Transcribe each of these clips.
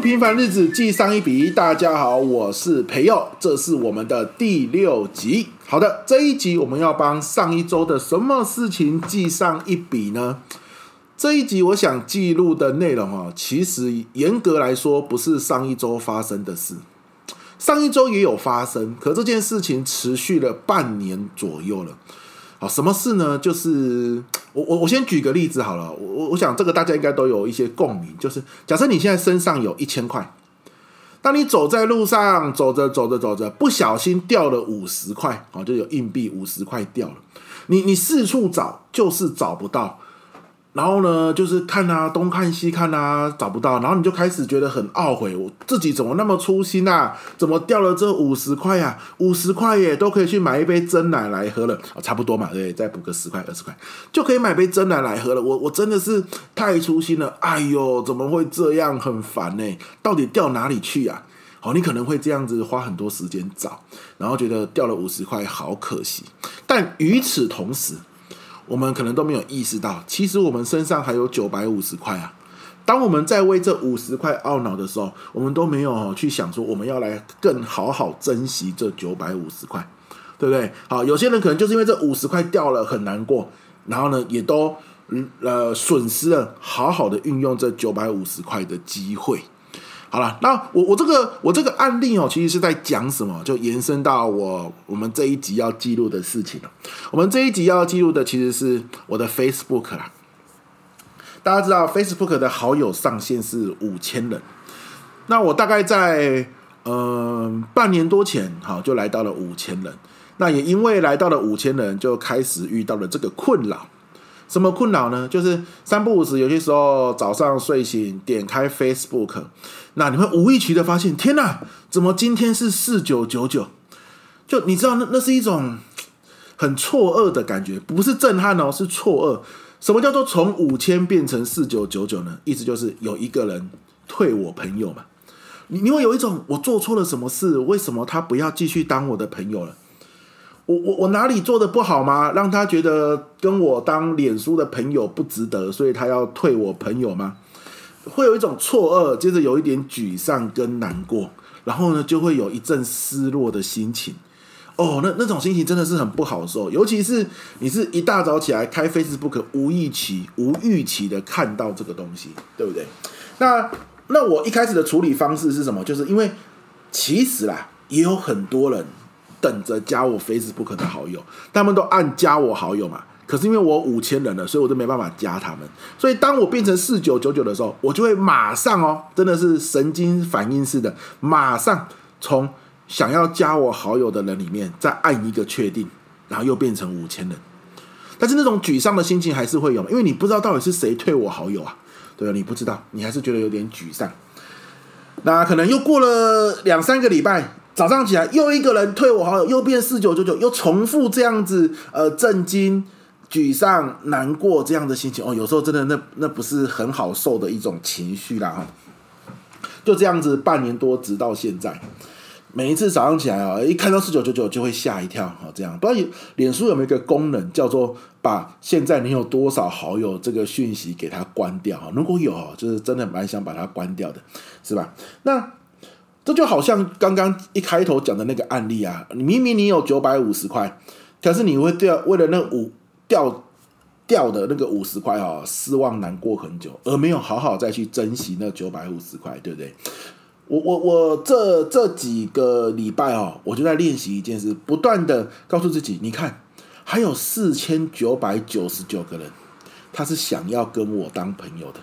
平凡日子记上一笔。大家好，我是培佑，这是我们的第六集。好的，这一集我们要帮上一周的什么事情记上一笔呢？这一集我想记录的内容啊，其实严格来说不是上一周发生的事，上一周也有发生，可这件事情持续了半年左右了。好，什么事呢？就是我我我先举个例子好了，我我想这个大家应该都有一些共鸣，就是假设你现在身上有一千块，当你走在路上，走着走着走着，不小心掉了五十块，哦，就有硬币五十块掉了，你你四处找就是找不到。然后呢，就是看啊，东看西看啊，找不到，然后你就开始觉得很懊悔，我自己怎么那么粗心啊？怎么掉了这五十块呀？五十块耶，都可以去买一杯真奶来喝了，哦，差不多嘛，对，再补个十块二十块，就可以买杯真奶来喝了。我我真的是太粗心了，哎呦，怎么会这样？很烦呢，到底掉哪里去啊？好，你可能会这样子花很多时间找，然后觉得掉了五十块好可惜，但与此同时。我们可能都没有意识到，其实我们身上还有九百五十块啊！当我们在为这五十块懊恼的时候，我们都没有去想说，我们要来更好好珍惜这九百五十块，对不对？好，有些人可能就是因为这五十块掉了很难过，然后呢，也都呃损失了好好的运用这九百五十块的机会。好了，那我我这个我这个案例哦，其实是在讲什么？就延伸到我我们这一集要记录的事情了。我们这一集要记录的其实是我的 Facebook 啦。大家知道 Facebook 的好友上限是五千人，那我大概在嗯、半年多前，好就来到了五千人。那也因为来到了五千人，就开始遇到了这个困扰。什么困扰呢？就是三不五时，有些时候早上睡醒点开 Facebook，那你会无意期的发现，天哪，怎么今天是四九九九？就你知道，那那是一种很错愕的感觉，不是震撼哦，是错愕。什么叫做从五千变成四九九九呢？意思就是有一个人退我朋友嘛。你你会有一种我做错了什么事？为什么他不要继续当我的朋友了？我我我哪里做的不好吗？让他觉得跟我当脸书的朋友不值得，所以他要退我朋友吗？会有一种错愕，接着有一点沮丧跟难过，然后呢，就会有一阵失落的心情。哦，那那种心情真的是很不好受，尤其是你是一大早起来开 Facebook，无预期、无预期的看到这个东西，对不对？那那我一开始的处理方式是什么？就是因为其实啦，也有很多人。等着加我 Facebook 的好友，他们都按加我好友嘛。可是因为我五千人了，所以我就没办法加他们。所以当我变成四九九九的时候，我就会马上哦，真的是神经反应似的，马上从想要加我好友的人里面再按一个确定，然后又变成五千人。但是那种沮丧的心情还是会有，因为你不知道到底是谁退我好友啊，对吧？你不知道，你还是觉得有点沮丧。那可能又过了两三个礼拜。早上起来，又一个人退我好友，又变四九九九，又重复这样子，呃，震惊、沮丧、难过这样的心情哦。有时候真的那那不是很好受的一种情绪啦哈。就这样子半年多，直到现在，每一次早上起来啊，一看到四九九九就会吓一跳哈。这样不知道脸书有没有一个功能叫做把现在你有多少好友这个讯息给它关掉哈？如果有，就是真的蛮想把它关掉的，是吧？那。这就好像刚刚一开头讲的那个案例啊，明明你有九百五十块，可是你会掉为了那五掉掉的那个五十块哦，失望难过很久，而没有好好再去珍惜那九百五十块，对不对？我我我这这几个礼拜哦，我就在练习一件事，不断的告诉自己，你看还有四千九百九十九个人，他是想要跟我当朋友的，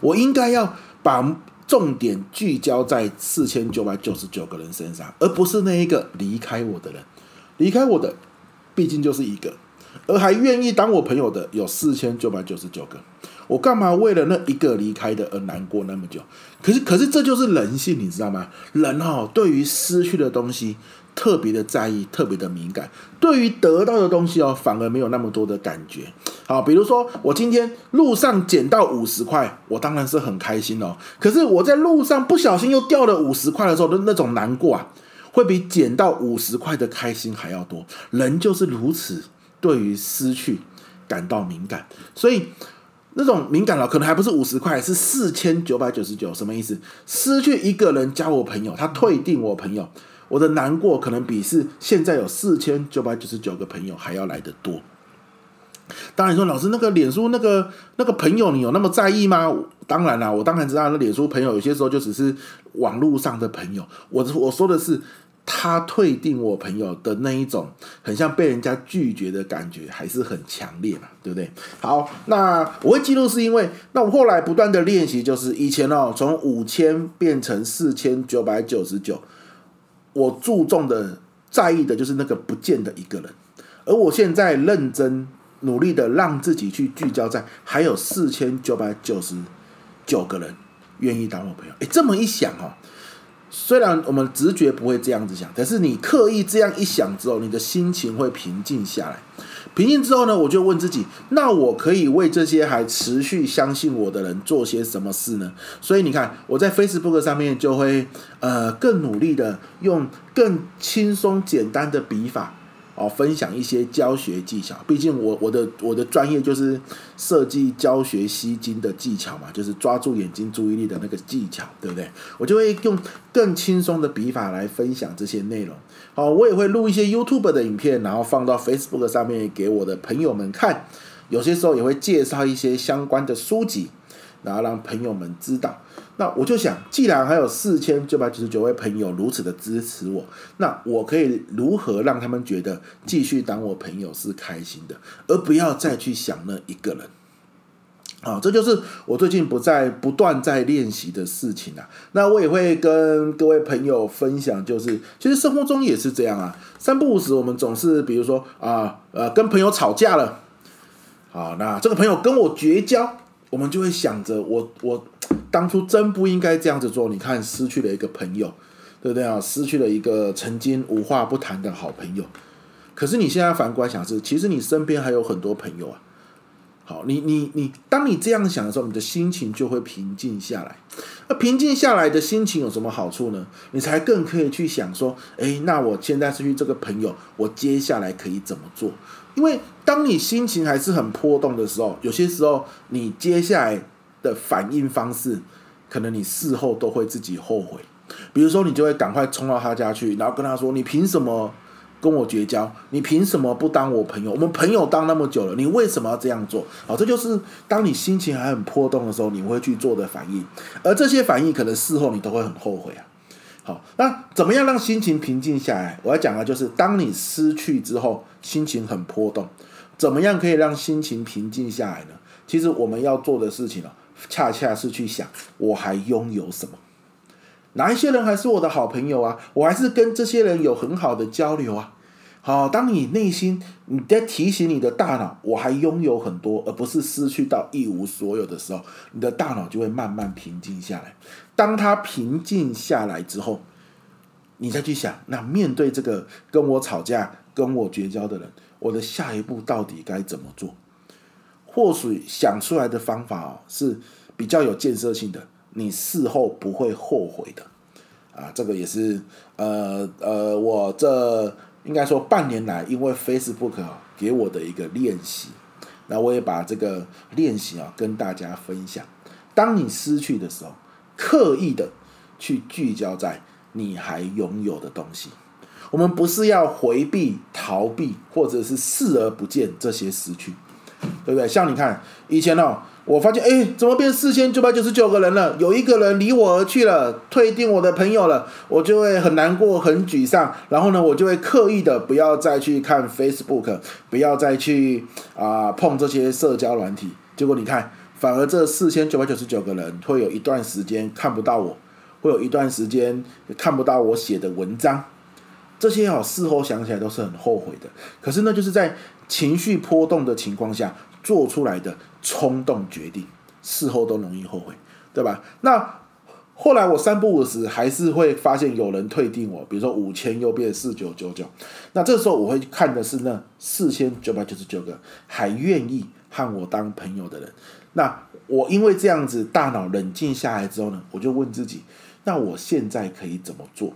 我应该要把。重点聚焦在四千九百九十九个人身上，而不是那一个离开我的人。离开我的毕竟就是一个，而还愿意当我朋友的有四千九百九十九个。我干嘛为了那一个离开的而难过那么久？可是，可是这就是人性，你知道吗？人哈，对于失去的东西。特别的在意，特别的敏感，对于得到的东西哦，反而没有那么多的感觉。好，比如说我今天路上捡到五十块，我当然是很开心哦。可是我在路上不小心又掉了五十块的时候，的那种难过啊，会比捡到五十块的开心还要多。人就是如此，对于失去感到敏感。所以那种敏感了，可能还不是五十块，是四千九百九十九，什么意思？失去一个人加我朋友，他退订我朋友，我的难过可能比是现在有四千九百九十九个朋友还要来得多。当然说，老师那个脸书那个那个朋友，你有那么在意吗？当然啦，我当然知道，那脸书朋友有些时候就只是网络上的朋友。我我说的是。他退订我朋友的那一种，很像被人家拒绝的感觉，还是很强烈嘛，对不对？好，那我会记录是因为，那我后来不断的练习，就是以前哦，从五千变成四千九百九十九，我注重的、在意的就是那个不见的一个人，而我现在认真努力的让自己去聚焦在还有四千九百九十九个人愿意当我朋友。诶，这么一想哦。虽然我们直觉不会这样子想，但是你刻意这样一想之后，你的心情会平静下来。平静之后呢，我就问自己：那我可以为这些还持续相信我的人做些什么事呢？所以你看，我在 Facebook 上面就会呃更努力的用更轻松简单的笔法。哦，分享一些教学技巧。毕竟我我的我的专业就是设计教学吸睛的技巧嘛，就是抓住眼睛注意力的那个技巧，对不对？我就会用更轻松的笔法来分享这些内容。好，我也会录一些 YouTube 的影片，然后放到 Facebook 上面给我的朋友们看。有些时候也会介绍一些相关的书籍，然后让朋友们知道。那我就想，既然还有四千九百九十九位朋友如此的支持我，那我可以如何让他们觉得继续当我朋友是开心的，而不要再去想那一个人？啊，这就是我最近不在不断在练习的事情啊。那我也会跟各位朋友分享，就是其实生活中也是这样啊。三不五时，我们总是比如说啊，呃，跟朋友吵架了，好，那这个朋友跟我绝交，我们就会想着我我。当初真不应该这样子做，你看失去了一个朋友，对不对啊？失去了一个曾经无话不谈的好朋友。可是你现在反过来想是，其实你身边还有很多朋友啊。好，你你你，当你这样想的时候，你的心情就会平静下来。那平静下来的心情有什么好处呢？你才更可以去想说，诶，那我现在失去这个朋友，我接下来可以怎么做？因为当你心情还是很波动的时候，有些时候你接下来。的反应方式，可能你事后都会自己后悔。比如说，你就会赶快冲到他家去，然后跟他说：“你凭什么跟我绝交？你凭什么不当我朋友？我们朋友当那么久了，你为什么要这样做？”好，这就是当你心情还很波动的时候，你会去做的反应。而这些反应，可能事后你都会很后悔啊。好，那怎么样让心情平静下来？我要讲的就是，当你失去之后，心情很波动，怎么样可以让心情平静下来呢？其实我们要做的事情呢。恰恰是去想，我还拥有什么？哪一些人还是我的好朋友啊？我还是跟这些人有很好的交流啊。好，当你内心你在提醒你的大脑，我还拥有很多，而不是失去到一无所有的时候，你的大脑就会慢慢平静下来。当它平静下来之后，你再去想，那面对这个跟我吵架、跟我绝交的人，我的下一步到底该怎么做？或许想出来的方法哦是比较有建设性的，你事后不会后悔的啊。这个也是呃呃，我这应该说半年来，因为 Facebook 给我的一个练习，那我也把这个练习啊跟大家分享。当你失去的时候，刻意的去聚焦在你还拥有的东西。我们不是要回避、逃避，或者是视而不见这些失去。对不对？像你看，以前哦，我发现，哎，怎么变四千九百九十九个人了？有一个人离我而去了，退订我的朋友了，我就会很难过、很沮丧。然后呢，我就会刻意的不要再去看 Facebook，不要再去啊、碰这些社交软体。结果你看，反而这四千九百九十九个人会有一段时间看不到我，会有一段时间看不到我写的文章。这些哦，事后想起来都是很后悔的。可是呢，就是在情绪波动的情况下做出来的冲动决定，事后都容易后悔，对吧？那后来我三不五时还是会发现有人退订我，比如说五千又变四九九九。那这时候我会看的是那四千九百九十九个还愿意和我当朋友的人。那我因为这样子大脑冷静下来之后呢，我就问自己：那我现在可以怎么做？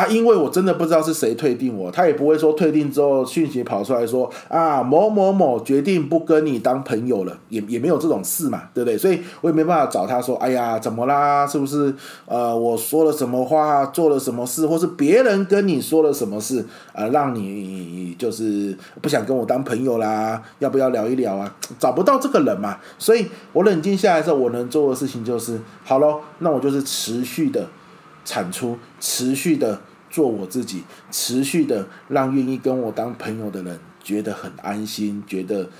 啊，因为我真的不知道是谁退订我，他也不会说退订之后讯息跑出来说啊某某某决定不跟你当朋友了，也也没有这种事嘛，对不对？所以我也没办法找他说，哎呀，怎么啦？是不是呃我说了什么话，做了什么事，或是别人跟你说了什么事啊，呃，让你就是不想跟我当朋友啦？要不要聊一聊啊？找不到这个人嘛，所以我冷静下来之后，我能做的事情就是，好咯，那我就是持续的产出，持续的。做我自己，持续的让愿意跟我当朋友的人觉得很安心，觉得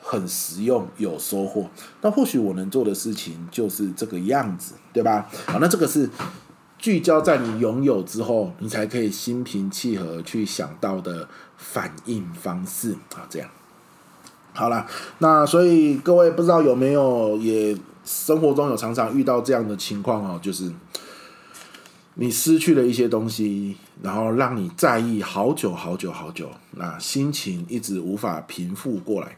很实用，有收获。那或许我能做的事情就是这个样子，对吧？好，那这个是聚焦在你拥有之后，你才可以心平气和去想到的反应方式啊。这样好了，那所以各位不知道有没有也生活中有常常遇到这样的情况哦，就是。你失去了一些东西，然后让你在意好久好久好久，那心情一直无法平复过来，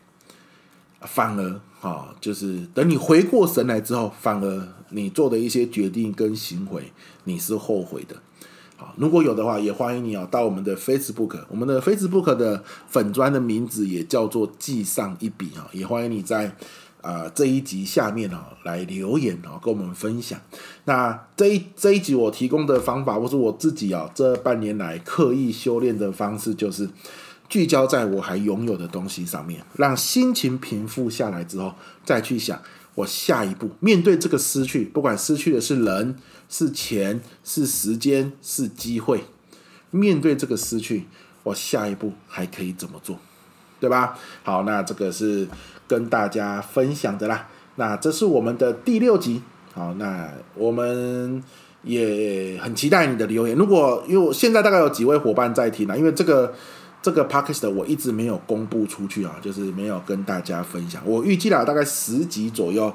反而啊，就是等你回过神来之后，反而你做的一些决定跟行为，你是后悔的。好，如果有的话，也欢迎你啊，到我们的 Facebook，我们的 Facebook 的粉砖的名字也叫做记上一笔啊，也欢迎你在。啊、这一集下面哦，来留言哦，跟我们分享。那这一这一集我提供的方法，或是我自己啊，这半年来刻意修炼的方式，就是聚焦在我还拥有的东西上面，让心情平复下来之后，再去想我下一步面对这个失去，不管失去的是人、是钱、是时间、是机会，面对这个失去，我下一步还可以怎么做，对吧？好，那这个是。跟大家分享的啦，那这是我们的第六集，好，那我们也很期待你的留言。如果因为现在大概有几位伙伴在听呢，因为这个这个 podcast 我一直没有公布出去啊，就是没有跟大家分享。我预计了大概十集左右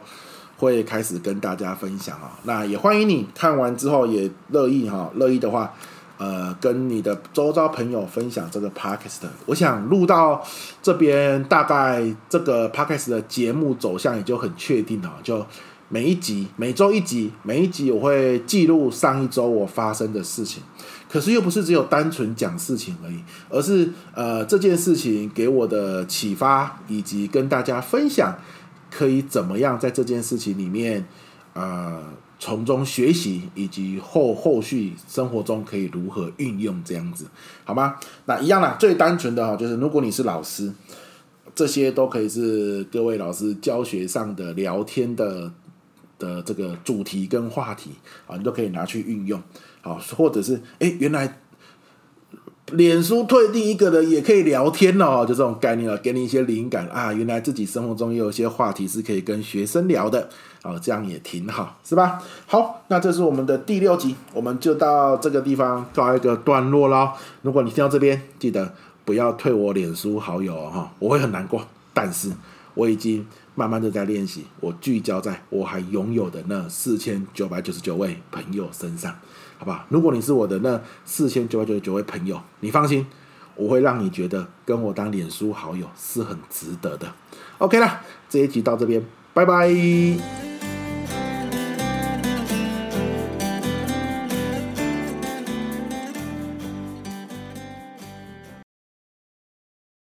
会开始跟大家分享啊，那也欢迎你看完之后也乐意哈，乐意的话。呃，跟你的周遭朋友分享这个 podcast，我想录到这边，大概这个 podcast 的节目走向也就很确定了。就每一集，每周一集，每一集我会记录上一周我发生的事情。可是又不是只有单纯讲事情而已，而是呃这件事情给我的启发，以及跟大家分享可以怎么样在这件事情里面，呃。从中学习，以及后后续生活中可以如何运用这样子，好吗？那一样啦，最单纯的哈，就是如果你是老师，这些都可以是各位老师教学上的聊天的的这个主题跟话题啊，你都可以拿去运用，好，或者是诶，原来。脸书退订一个人也可以聊天哦，就这种概念了，给你一些灵感啊。原来自己生活中也有一些话题是可以跟学生聊的，哦，这样也挺好，是吧？好，那这是我们的第六集，我们就到这个地方告一个段落了。如果你听到这边，记得不要退我脸书好友哈，哦，我会很难过。但是我已经慢慢的在练习，我聚焦在我还拥有的那四千九百九十九位朋友身上。好吧，如果你是我的那四千九百九十九位朋友，你放心，我会让你觉得跟我当脸书好友是很值得的。OK 啦，这一集到这边，拜拜。